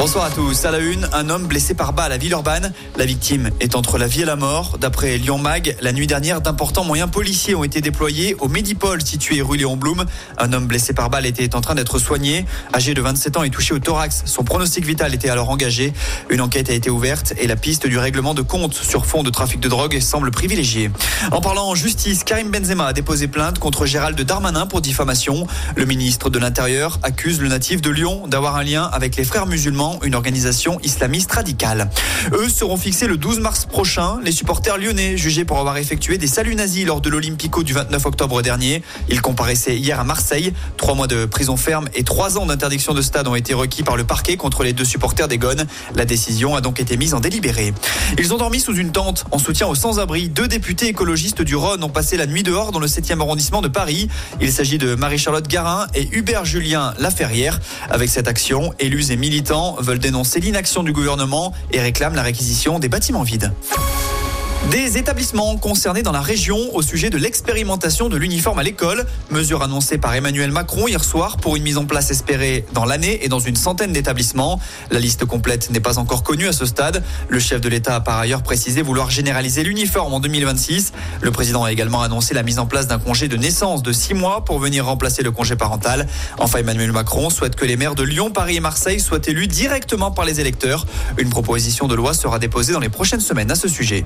Bonsoir à tous. À la une, un homme blessé par balle à Villeurbanne. La victime est entre la vie et la mort. D'après Lyon Mag, la nuit dernière, d'importants moyens policiers ont été déployés au Médipole situé rue Léon Blum. Un homme blessé par balle était en train d'être soigné. Âgé de 27 ans et touché au thorax, son pronostic vital était alors engagé. Une enquête a été ouverte et la piste du règlement de compte sur fond de trafic de drogue semble privilégiée. En parlant en justice, Karim Benzema a déposé plainte contre Gérald Darmanin pour diffamation. Le ministre de l'Intérieur accuse le natif de Lyon d'avoir un lien avec les frères musulmans une organisation islamiste radicale. Eux seront fixés le 12 mars prochain. Les supporters lyonnais, jugés pour avoir effectué des saluts nazis lors de l'Olympico du 29 octobre dernier. Ils comparaissaient hier à Marseille. Trois mois de prison ferme et trois ans d'interdiction de stade ont été requis par le parquet contre les deux supporters des Gones. La décision a donc été mise en délibéré. Ils ont dormi sous une tente en soutien aux sans-abri. Deux députés écologistes du Rhône ont passé la nuit dehors dans le 7e arrondissement de Paris. Il s'agit de Marie-Charlotte Garin et Hubert Julien Laferrière. Avec cette action, élus et militants veulent dénoncer l'inaction du gouvernement et réclament la réquisition des bâtiments vides. Des établissements concernés dans la région au sujet de l'expérimentation de l'uniforme à l'école, mesure annoncée par Emmanuel Macron hier soir pour une mise en place espérée dans l'année et dans une centaine d'établissements. La liste complète n'est pas encore connue à ce stade. Le chef de l'État a par ailleurs précisé vouloir généraliser l'uniforme en 2026. Le président a également annoncé la mise en place d'un congé de naissance de six mois pour venir remplacer le congé parental. Enfin, Emmanuel Macron souhaite que les maires de Lyon, Paris et Marseille soient élus directement par les électeurs. Une proposition de loi sera déposée dans les prochaines semaines à ce sujet.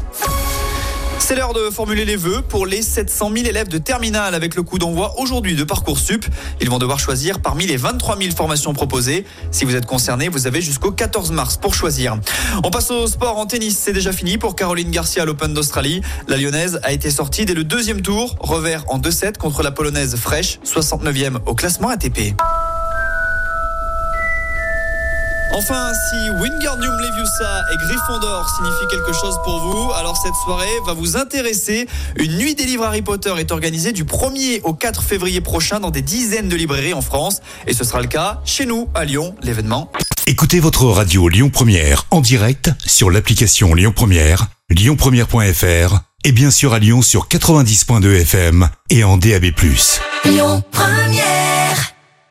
C'est l'heure de formuler les vœux pour les 700 000 élèves de terminale avec le coup d'envoi aujourd'hui de Parcoursup. Ils vont devoir choisir parmi les 23 000 formations proposées. Si vous êtes concerné, vous avez jusqu'au 14 mars pour choisir. On passe au sport en tennis. C'est déjà fini pour Caroline Garcia à l'Open d'Australie. La Lyonnaise a été sortie dès le deuxième tour. Revers en 2-7 contre la Polonaise Fresh, 69e au classement ATP. Enfin, si Wingardium Leviosa et Gryffondor signifient quelque chose pour vous, alors cette soirée va vous intéresser. Une nuit des livres Harry Potter est organisée du 1er au 4 février prochain dans des dizaines de librairies en France. Et ce sera le cas chez nous, à Lyon, l'événement. Écoutez votre radio Lyon Première en direct sur l'application Lyon Première, lyonpremière.fr et bien sûr à Lyon sur 90.2 FM et en DAB+. Lyon Première